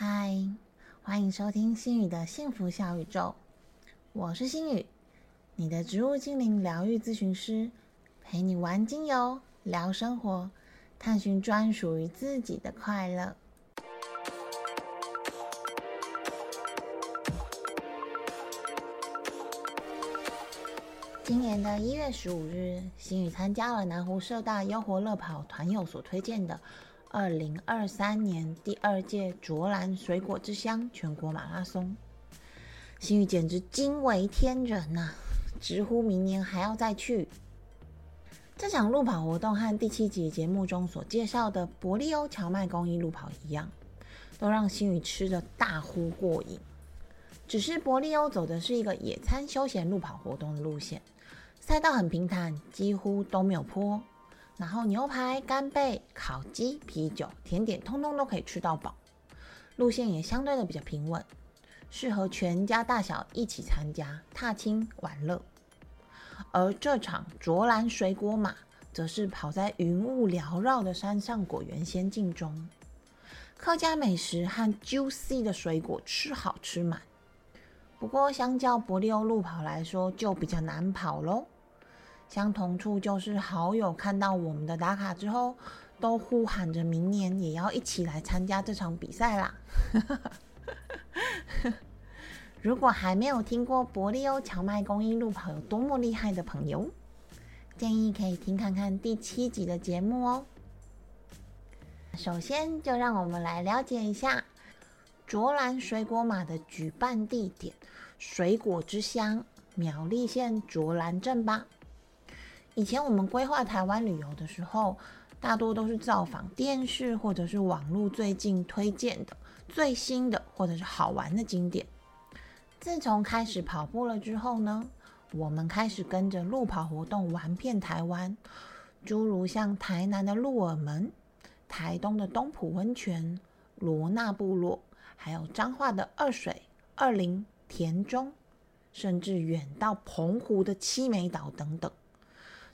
嗨，欢迎收听心宇的幸福小宇宙，我是心宇，你的植物精灵疗愈咨询师，陪你玩精油，聊生活，探寻专属于自己的快乐。今年的一月十五日，心宇参加了南湖社大优活乐跑团友所推荐的二零二三年第二届卓兰水果之乡全国马拉松。心宇简直惊为天人呐，直呼明年还要再去。这场路跑活动和第七集节目中所介绍的伯利欧荞麦公益路跑一样，都让心宇吃的大呼过瘾。只是伯利欧走的是一个野餐休闲路跑活动的路线。赛道很平坦，几乎都没有坡。然后牛排、干贝、烤鸡、啤酒、甜点，通通都可以吃到饱。路线也相对的比较平稳，适合全家大小一起参加，踏青玩乐。而这场卓兰水果马，则是跑在云雾缭绕的山上果园仙境中，客家美食和 juicy 的水果吃好吃满。不过，相较伯利欧路跑来说，就比较难跑喽。相同处就是好友看到我们的打卡之后，都呼喊着明年也要一起来参加这场比赛啦。如果还没有听过伯利欧荞麦公益路跑有多么厉害的朋友，建议可以听看看第七集的节目哦。首先，就让我们来了解一下卓兰水果马的举办地点——水果之乡苗栗县卓兰镇吧。以前我们规划台湾旅游的时候，大多都是造访电视或者是网络最近推荐的最新的或者是好玩的景点。自从开始跑步了之后呢，我们开始跟着路跑活动玩遍台湾，诸如像台南的鹿耳门、台东的东浦温泉、罗纳部落，还有彰化的二水、二林、田中，甚至远到澎湖的七美岛等等。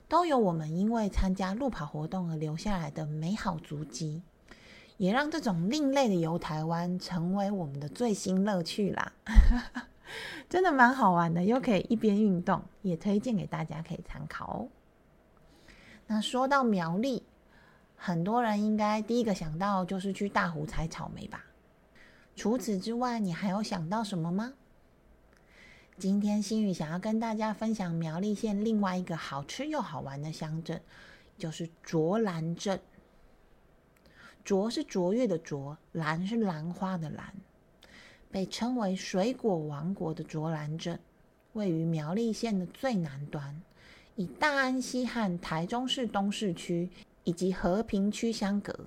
都有我们因为参加路跑活动而留下来的美好足迹，也让这种另类的游台湾成为我们的最新乐趣啦！真的蛮好玩的，又可以一边运动，也推荐给大家可以参考哦。那说到苗栗，很多人应该第一个想到就是去大湖采草莓吧？除此之外，你还有想到什么吗？今天心宇想要跟大家分享苗栗县另外一个好吃又好玩的乡镇，就是卓兰镇。卓是卓越的卓，兰是兰花的兰，被称为水果王国的卓兰镇，位于苗栗县的最南端，以大安溪和台中市东市区以及和平区相隔。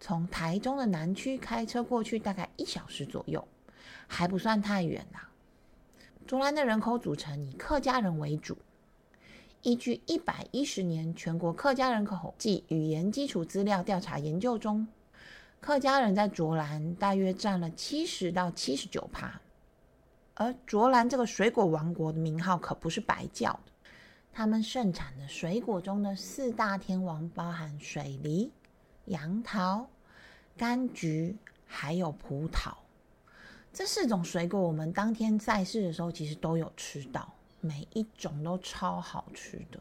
从台中的南区开车过去大概一小时左右，还不算太远啦。卓兰的人口组成以客家人为主。依据一百一十年全国客家人口暨语言基础资料调查研究中，客家人在卓兰大约占了七十到七十九趴。而卓兰这个水果王国的名号可不是白叫的，他们盛产的水果中的四大天王包含水梨、杨桃、柑橘，还有葡萄。这四种水果，我们当天在世的时候其实都有吃到，每一种都超好吃的。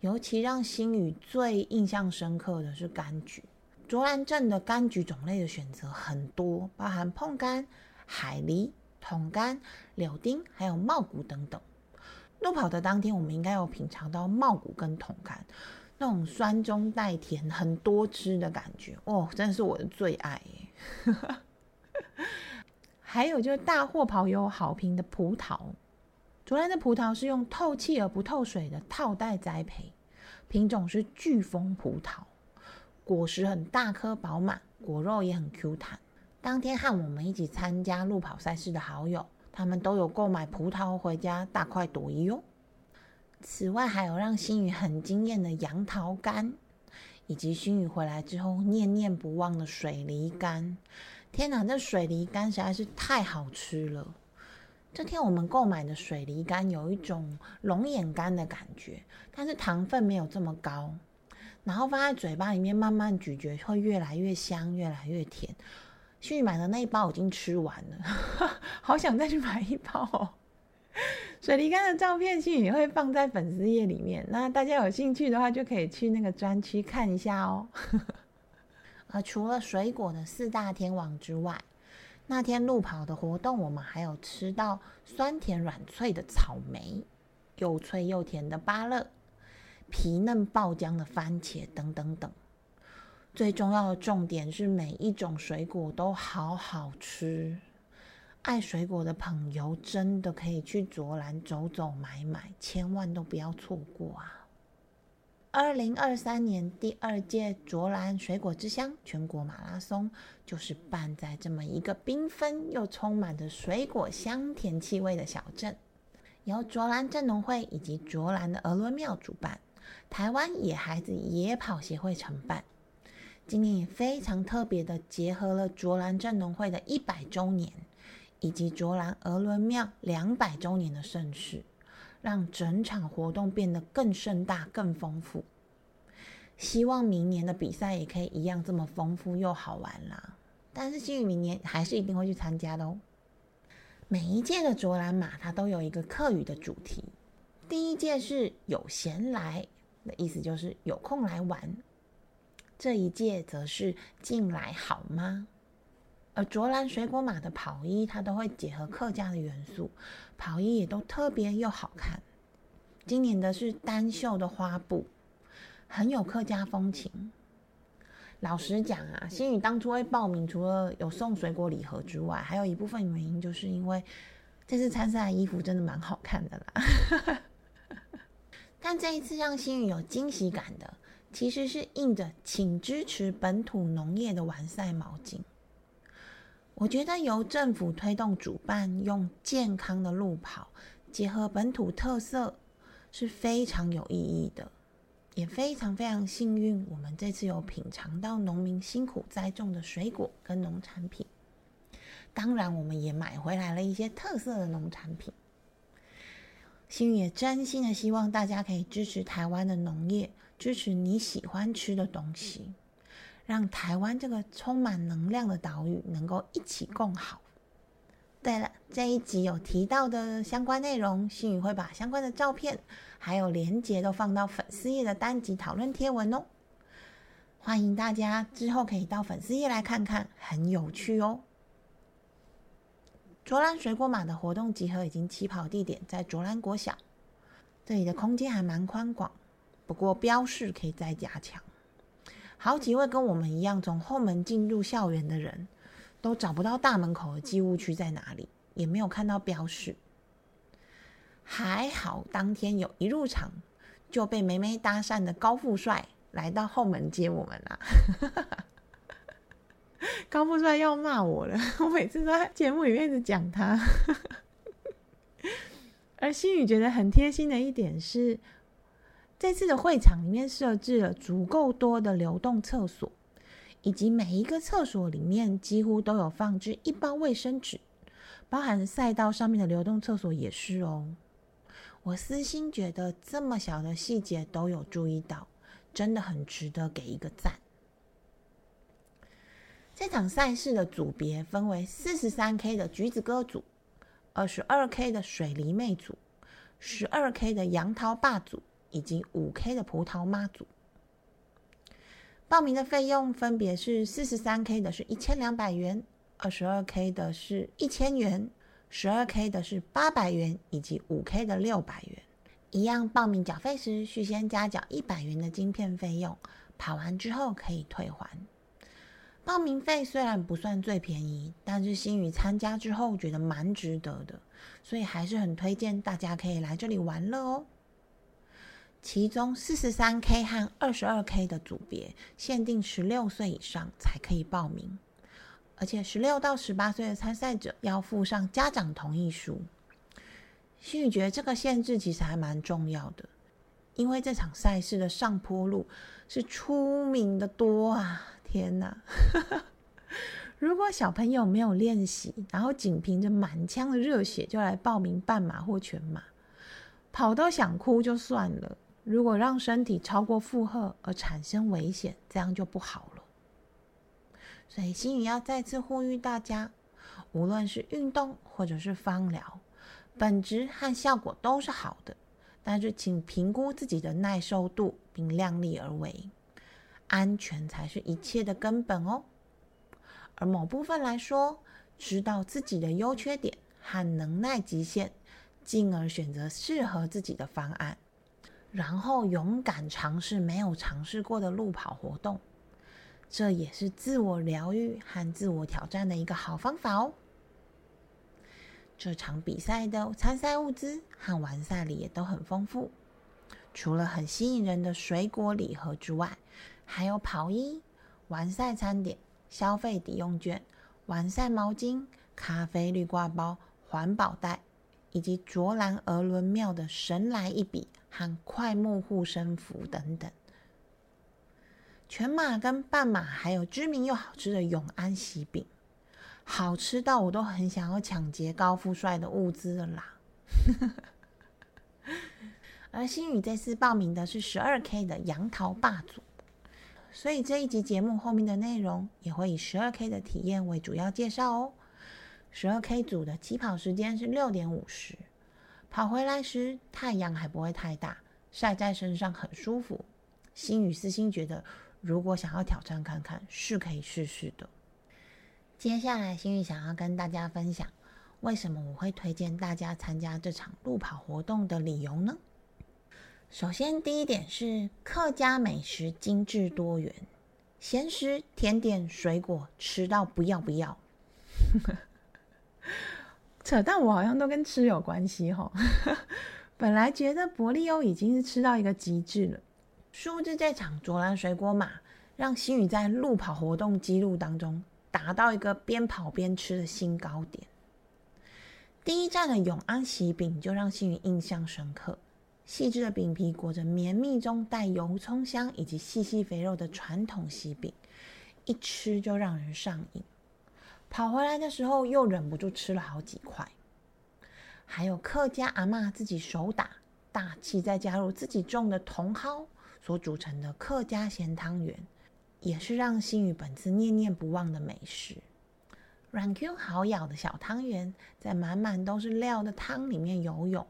尤其让心宇最印象深刻的是柑橘。卓兰镇的柑橘种类的选择很多，包含碰柑、海梨、桶柑、柳丁，还有茂谷等等。路跑的当天，我们应该有品尝到茂谷跟桶柑那种酸中带甜、很多汁的感觉，哦，真的是我的最爱耶！还有就是大货跑有好评的葡萄，昨天的葡萄是用透气而不透水的套袋栽培，品种是巨峰葡萄，果实很大颗饱满，果肉也很 Q 弹。当天和我们一起参加路跑赛事的好友，他们都有购买葡萄回家大快朵颐哟。此外，还有让心宇很惊艳的杨桃干，以及心宇回来之后念念不忘的水梨干。天哪，这水梨干实在是太好吃了！这天我们购买的水梨干有一种龙眼干的感觉，但是糖分没有这么高，然后放在嘴巴里面慢慢咀嚼，会越来越香，越来越甜。新宇买的那一包已经吃完了，好想再去买一包哦。水梨干的照片，新宇会放在粉丝页里面，那大家有兴趣的话，就可以去那个专区看一下哦。啊，除了水果的四大天王之外，那天路跑的活动，我们还有吃到酸甜软脆的草莓，又脆又甜的芭乐，皮嫩爆浆的番茄，等等等。最重要的重点是，每一种水果都好好吃。爱水果的朋友真的可以去卓兰走走买买，千万都不要错过啊！二零二三年第二届卓兰水果之乡全国马拉松，就是办在这么一个缤纷又充满着水果香甜气味的小镇，由卓兰镇农会以及卓兰的鹅伦庙主办，台湾野孩子野跑协会承办。今年也非常特别的，结合了卓兰镇农会的一百周年，以及卓兰鹅伦庙两百周年的盛事，让整场活动变得更盛大、更丰富。希望明年的比赛也可以一样这么丰富又好玩啦！但是新宇明年还是一定会去参加的哦。每一届的卓兰马，它都有一个课语的主题。第一届是有闲来的意思，就是有空来玩。这一届则是进来好吗？而卓兰水果马的跑衣，它都会结合客家的元素，跑衣也都特别又好看。今年的是单绣的花布，很有客家风情。老实讲啊，心宇当初会报名，除了有送水果礼盒之外，还有一部分原因就是因为这次参赛的衣服真的蛮好看的啦。但这一次让心宇有惊喜感的。其实是印着“请支持本土农业”的完赛毛巾。我觉得由政府推动主办，用健康的路跑结合本土特色，是非常有意义的，也非常非常幸运。我们这次有品尝到农民辛苦栽种的水果跟农产品，当然我们也买回来了一些特色的农产品。心也真心的希望大家可以支持台湾的农业。支持你喜欢吃的东西，让台湾这个充满能量的岛屿能够一起共好。对了，这一集有提到的相关内容，心宇会把相关的照片还有连结都放到粉丝页的单集讨论贴文哦。欢迎大家之后可以到粉丝页来看看，很有趣哦。卓兰水果马的活动集合已经起跑地点在卓兰国小，这里的空间还蛮宽广。不过标示可以再加强。好几位跟我们一样从后门进入校园的人，都找不到大门口的寄物区在哪里，也没有看到标示。还好当天有一入场就被梅梅搭讪的高富帅来到后门接我们啦。高富帅要骂我了，我每次都在节目里面一直讲他。而心宇觉得很贴心的一点是。这次的会场里面设置了足够多的流动厕所，以及每一个厕所里面几乎都有放置一包卫生纸，包含赛道上面的流动厕所也是哦。我私心觉得这么小的细节都有注意到，真的很值得给一个赞。这场赛事的组别分为四十三 K 的橘子哥组、二十二 K 的水梨妹组、十二 K 的杨桃霸组。以及五 K 的葡萄妈祖，报名的费用分别是四十三 K 的是一千两百元，二十二 K 的是一千元，十二 K 的是八百元，以及五 K 的六百元。一样报名缴费时需先加缴一百元的晶片费用，跑完之后可以退还。报名费虽然不算最便宜，但是新宇参加之后觉得蛮值得的，所以还是很推荐大家可以来这里玩乐哦。其中四十三 K 和二十二 K 的组别限定十六岁以上才可以报名，而且十六到十八岁的参赛者要附上家长同意书。心宇觉得这个限制其实还蛮重要的，因为这场赛事的上坡路是出名的多啊！天哪，如果小朋友没有练习，然后仅凭着满腔的热血就来报名半马或全马，跑到想哭就算了。如果让身体超过负荷而产生危险，这样就不好了。所以心宇要再次呼吁大家，无论是运动或者是芳疗，本质和效果都是好的，但是请评估自己的耐受度，并量力而为，安全才是一切的根本哦。而某部分来说，知道自己的优缺点和能耐极限，进而选择适合自己的方案，然后勇敢尝试没有尝试过的路跑活动，这也是自我疗愈和自我挑战的一个好方法哦。这场比赛的参赛物资和完赛礼也都很丰富，除了很吸引人的水果礼盒之外，还有跑衣、完赛餐点、消费抵用券、完赛毛巾、咖啡滤挂包、环保袋，以及卓兰鹅伦庙的神来一笔和快木护身符等等。全马跟半马还有知名又好吃的永安喜饼。好吃到我都很想要抢劫高富帅的物资了啦！而新宇这次报名的是十二 K 的杨桃霸主，所以这一集节目后面的内容也会以十二 K 的体验为主要介绍哦。十二 K 组的起跑时间是六点五十，跑回来时太阳还不会太大，晒在身上很舒服。新宇私心觉得，如果想要挑战看看，是可以试试的。接下来，心宇想要跟大家分享，为什么我会推荐大家参加这场路跑活动的理由呢？首先，第一点是客家美食精致多元，咸食、甜点、水果吃到不要不要。扯淡，我好像都跟吃有关系哈。本来觉得伯利欧已经是吃到一个极致了，殊不知这场卓兰水果马让新宇在路跑活动记录当中。达到一个边跑边吃的新高点。第一站的永安喜饼就让新宇印象深刻，细致的饼皮裹着绵密中带油葱香以及细细肥肉的传统喜饼，一吃就让人上瘾。跑回来的时候又忍不住吃了好几块。还有客家阿妈自己手打大气，再加入自己种的茼蒿所组成的客家咸汤圆。也是让心宇本次念念不忘的美食，软 Q 好咬的小汤圆，在满满都是料的汤里面游泳。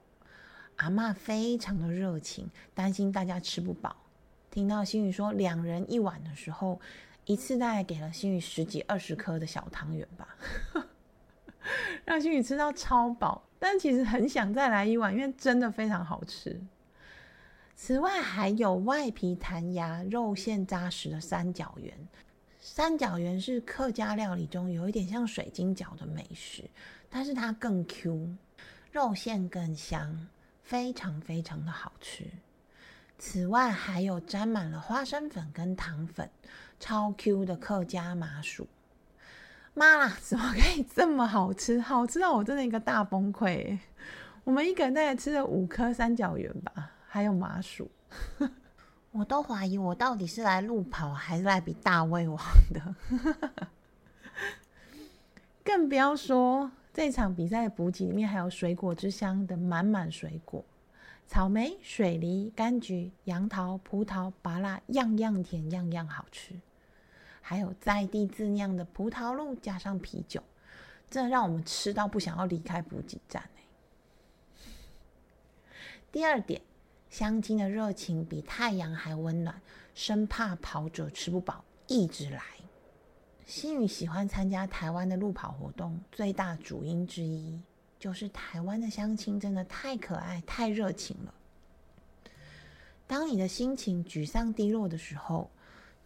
阿妈非常的热情，担心大家吃不饱。听到心宇说两人一碗的时候，一次大概给了心宇十几二十颗的小汤圆吧，让心宇吃到超饱。但其实很想再来一碗，因为真的非常好吃。此外，还有外皮弹牙、肉馅扎实的三角圆。三角圆是客家料理中有一点像水晶饺的美食，但是它更 Q，肉馅更香，非常非常的好吃。此外，还有沾满了花生粉跟糖粉，超 Q 的客家麻薯。妈啦，怎么可以这么好吃？好吃到我真的一个大崩溃！我们一个人大概吃了五颗三角圆吧。还有麻薯，我都怀疑我到底是来路跑还是来比大胃王的。更不要说这场比赛的补给里面还有水果之乡的满满水果，草莓、水梨、柑橘、杨桃、葡萄、芭乐，样样甜，样样好吃。还有在地自酿的葡萄露加上啤酒，真的让我们吃到不想要离开补给站第二点。相亲的热情比太阳还温暖，生怕跑者吃不饱，一直来。新宇喜欢参加台湾的路跑活动，最大主因之一就是台湾的相亲真的太可爱、太热情了。当你的心情沮丧低落的时候，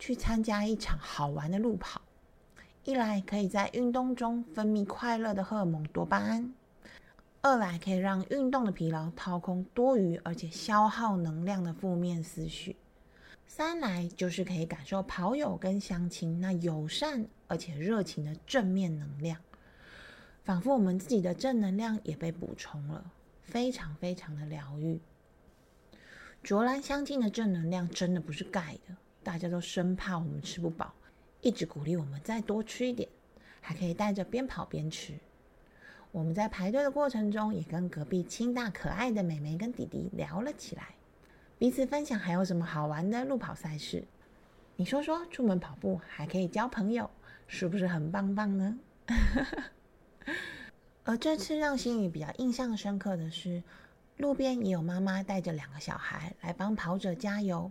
去参加一场好玩的路跑，一来可以在运动中分泌快乐的荷尔蒙多巴胺。二来可以让运动的疲劳掏空多余而且消耗能量的负面思绪，三来就是可以感受跑友跟相亲那友善而且热情的正面能量，仿佛我们自己的正能量也被补充了，非常非常的疗愈。卓兰相亲的正能量真的不是盖的，大家都生怕我们吃不饱，一直鼓励我们再多吃一点，还可以带着边跑边吃。我们在排队的过程中，也跟隔壁清大可爱的妹妹跟弟弟聊了起来，彼此分享还有什么好玩的路跑赛事。你说说，出门跑步还可以交朋友，是不是很棒棒呢？而这次让心宇比较印象深刻的是，路边也有妈妈带着两个小孩来帮跑者加油，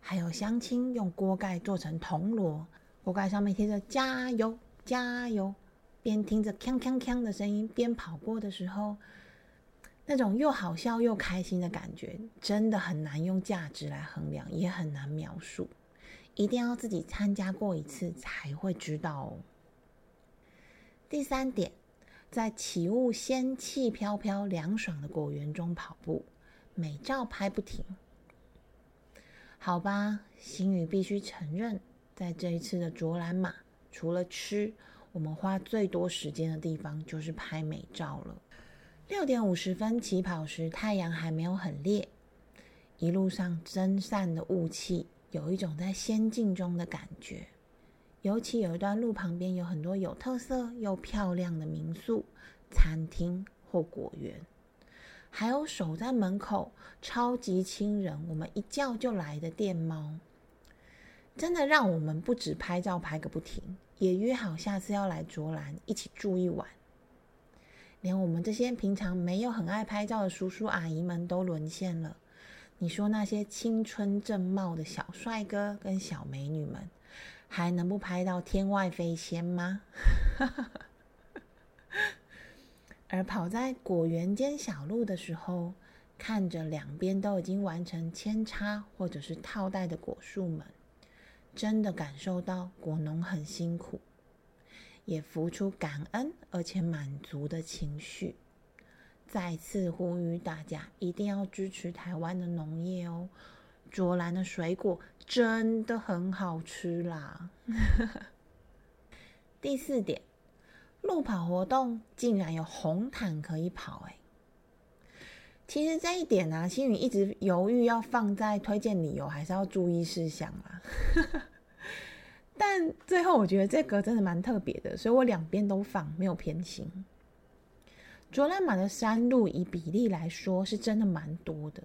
还有乡亲用锅盖做成铜锣，锅盖上面贴着“加油，加油”，边听着“锵锵锵”的声音边跑过的时候。那种又好笑又开心的感觉，真的很难用价值来衡量，也很难描述。一定要自己参加过一次才会知道哦。第三点，在起雾、仙气飘飘、凉爽的果园中跑步，美照拍不停。好吧，星宇必须承认，在这一次的卓兰马，除了吃，我们花最多时间的地方就是拍美照了。六点五十分起跑时，太阳还没有很烈，一路上蒸散的雾气，有一种在仙境中的感觉。尤其有一段路旁边有很多有特色又漂亮的民宿、餐厅或果园，还有守在门口超级亲人，我们一叫就来的电猫，真的让我们不止拍照拍个不停，也约好下次要来卓兰一起住一晚。连我们这些平常没有很爱拍照的叔叔阿姨们都沦陷了。你说那些青春正茂的小帅哥跟小美女们，还能不拍到天外飞仙吗？而跑在果园间小路的时候，看着两边都已经完成扦插或者是套袋的果树们，真的感受到果农很辛苦。也浮出感恩而且满足的情绪，再次呼吁大家一定要支持台湾的农业哦！卓兰的水果真的很好吃啦！第四点，路跑活动竟然有红毯可以跑哎！其实这一点呢，心宇一直犹豫要放在推荐理由，还是要注意事项啊？但最后我觉得这个真的蛮特别的，所以我两边都放，没有偏心。卓兰马的山路以比例来说是真的蛮多的，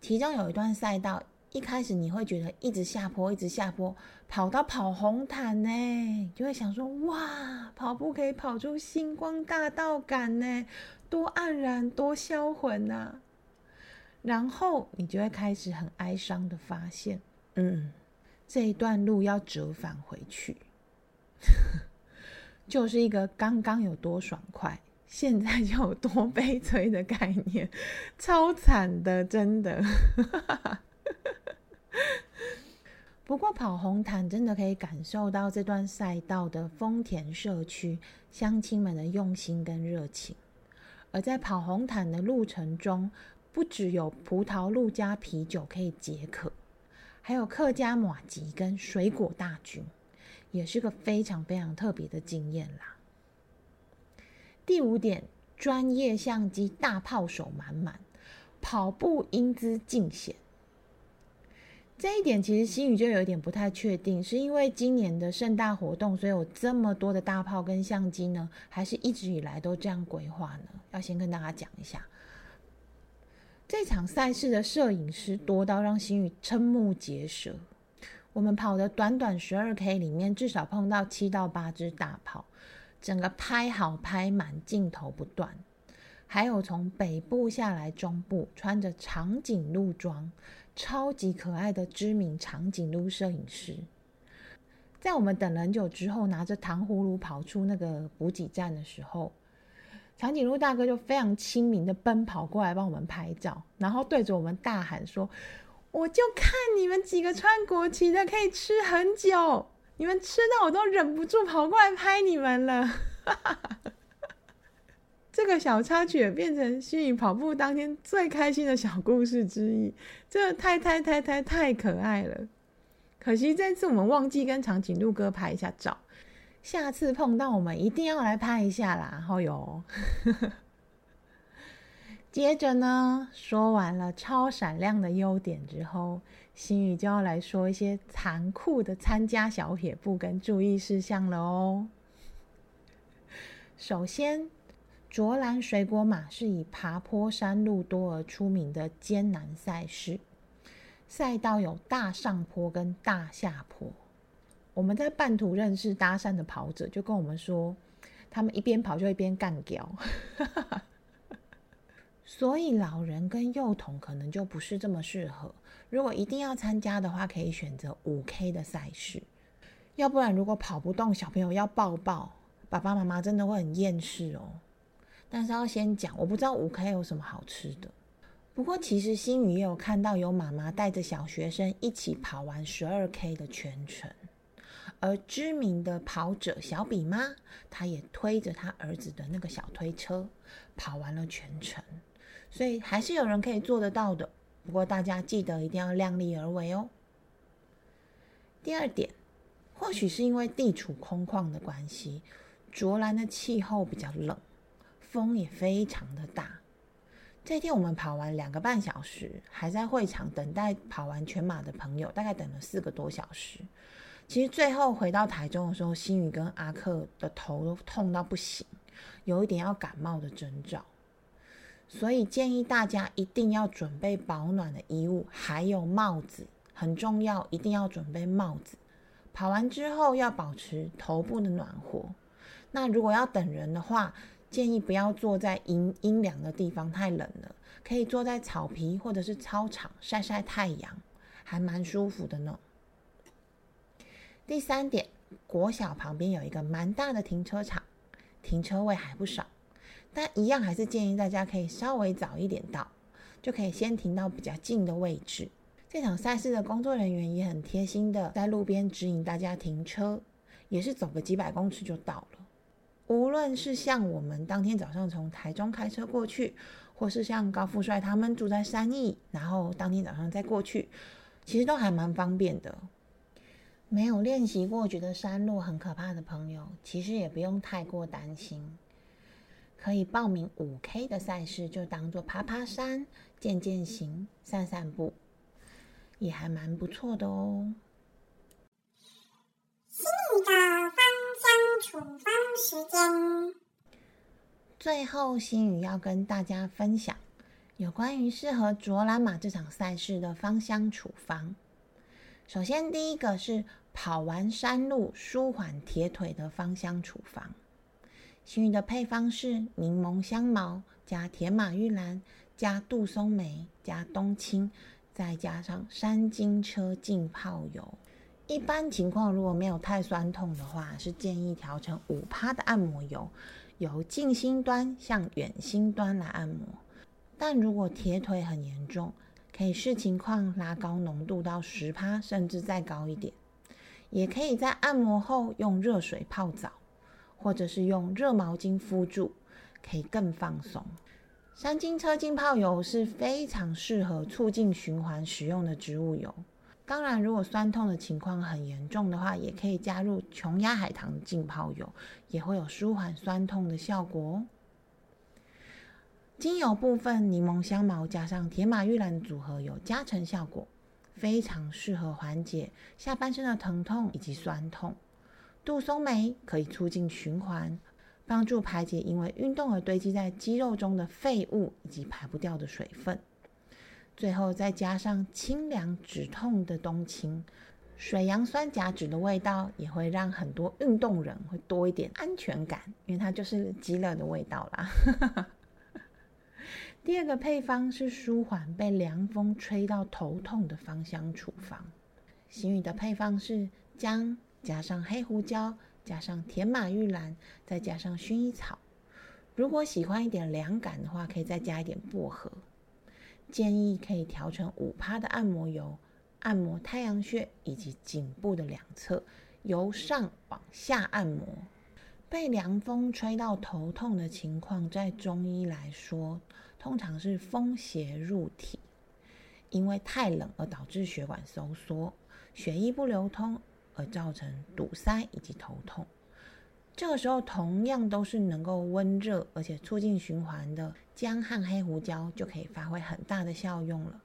其中有一段赛道，一开始你会觉得一直下坡，一直下坡，跑到跑红毯呢，就会想说哇，跑步可以跑出星光大道感呢，多黯然，多销魂呐！然后你就会开始很哀伤的发现，嗯。这一段路要折返回去，就是一个刚刚有多爽快，现在就有多悲催的概念，超惨的，真的。不过跑红毯真的可以感受到这段赛道的丰田社区乡亲们的用心跟热情，而在跑红毯的路程中，不只有葡萄露加啤酒可以解渴。还有客家马吉跟水果大军，也是个非常非常特别的经验啦。第五点，专业相机大炮手满满，跑步英姿尽显。这一点其实心宇就有点不太确定，是因为今年的盛大活动，所以有这么多的大炮跟相机呢，还是一直以来都这样规划呢？要先跟大家讲一下。这场赛事的摄影师多到让心宇瞠目结舌。我们跑的短短十二 K 里面，至少碰到七到八只大炮，整个拍好拍满，镜头不断。还有从北部下来中部，穿着长颈鹿装，超级可爱的知名长颈鹿摄影师，在我们等了很久之后，拿着糖葫芦跑出那个补给站的时候。长颈鹿大哥就非常亲民的奔跑过来帮我们拍照，然后对着我们大喊说：“我就看你们几个穿国旗的可以吃很久，你们吃到我都忍不住跑过来拍你们了。” 这个小插曲也变成心宇跑步当天最开心的小故事之一，这太太太太太可爱了。可惜这次我们忘记跟长颈鹿哥拍一下照。下次碰到我们一定要来拍一下啦！好哟。接着呢，说完了超闪亮的优点之后，心宇就要来说一些残酷的参加小撇步跟注意事项了哦。首先，卓兰水果马是以爬坡山路多而出名的艰难赛事，赛道有大上坡跟大下坡。我们在半途认识搭讪的跑者，就跟我们说，他们一边跑就一边干掉。所以老人跟幼童可能就不是这么适合。如果一定要参加的话，可以选择五 K 的赛事。要不然，如果跑不动，小朋友要抱抱，爸爸妈妈真的会很厌世哦。但是要先讲，我不知道五 K 有什么好吃的。不过其实心宇也有看到有妈妈带着小学生一起跑完十二 K 的全程，而知名的跑者小比妈，她也推着她儿子的那个小推车跑完了全程。所以还是有人可以做得到的，不过大家记得一定要量力而为哦。第二点，或许是因为地处空旷的关系，卓兰的气候比较冷，风也非常的大。这天我们跑完两个半小时，还在会场等待跑完全马的朋友，大概等了四个多小时。其实最后回到台中的时候，新宇跟阿克的头都痛到不行，有一点要感冒的征兆。所以建议大家一定要准备保暖的衣物，还有帽子很重要，一定要准备帽子。跑完之后要保持头部的暖和。那如果要等人的话，建议不要坐在阴阴凉的地方，太冷了，可以坐在草皮或者是操场晒晒太阳，还蛮舒服的呢。第三点，国小旁边有一个蛮大的停车场，停车位还不少。但一样还是建议大家可以稍微早一点到，就可以先停到比较近的位置。这场赛事的工作人员也很贴心的在路边指引大家停车，也是走个几百公尺就到了。无论是像我们当天早上从台中开车过去，或是像高富帅他们住在三义，然后当天早上再过去，其实都还蛮方便的。没有练习过觉得山路很可怕的朋友，其实也不用太过担心。可以报名五 K 的赛事，就当做爬爬山、健健行、散散步，也还蛮不错的哦。心宇的香处方时间，最后心宇要跟大家分享有关于适合卓兰马这场赛事的芳香处方。首先，第一个是跑完山路舒缓铁腿的芳香处方。幸运的配方是柠檬香茅加铁马玉兰加杜松梅加冬青，再加上山金车浸泡油。一般情况如果没有太酸痛的话，是建议调成五趴的按摩油，由近心端向远心端来按摩。但如果铁腿很严重，可以视情况拉高浓度到十趴，甚至再高一点。也可以在按摩后用热水泡澡。或者是用热毛巾敷住，可以更放松。山金车浸泡油是非常适合促进循环使用的植物油。当然，如果酸痛的情况很严重的话，也可以加入琼崖海棠浸泡油，也会有舒缓酸痛的效果哦。精油部分，柠檬香茅加上铁马玉兰组合有加成效果，非常适合缓解下半身的疼痛以及酸痛。杜松梅可以促进循环，帮助排解因为运动而堆积在肌肉中的废物以及排不掉的水分。最后再加上清凉止痛的冬青，水杨酸甲酯的味道也会让很多运动人会多一点安全感，因为它就是极乐的味道啦。第二个配方是舒缓被凉风吹到头痛的芳香处方，行雨的配方是姜。加上黑胡椒，加上甜马玉兰，再加上薰衣草。如果喜欢一点凉感的话，可以再加一点薄荷。建议可以调成五趴的按摩油，按摩太阳穴以及颈部的两侧，由上往下按摩。被凉风吹到头痛的情况，在中医来说，通常是风邪入体，因为太冷而导致血管收缩，血液不流通。而造成堵塞以及头痛，这个时候同样都是能够温热而且促进循环的姜和黑胡椒就可以发挥很大的效用了。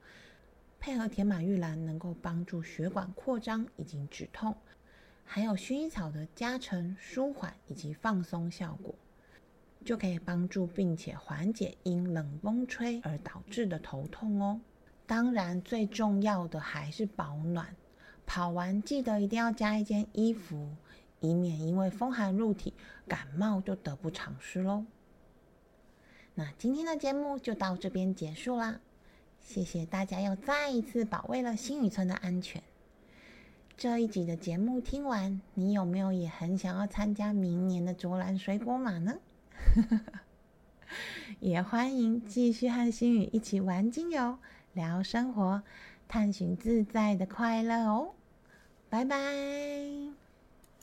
配合甜马玉兰，能够帮助血管扩张以及止痛，还有薰衣草的加成舒缓以及放松效果，就可以帮助并且缓解因冷风吹而导致的头痛哦。当然，最重要的还是保暖。跑完记得一定要加一件衣服，以免因为风寒入体感冒就得不偿失喽。那今天的节目就到这边结束啦，谢谢大家又再一次保卫了新宇村的安全。这一集的节目听完，你有没有也很想要参加明年的卓兰水果马呢？也欢迎继续和新宇一起玩精油、聊生活、探寻自在的快乐哦！拜拜。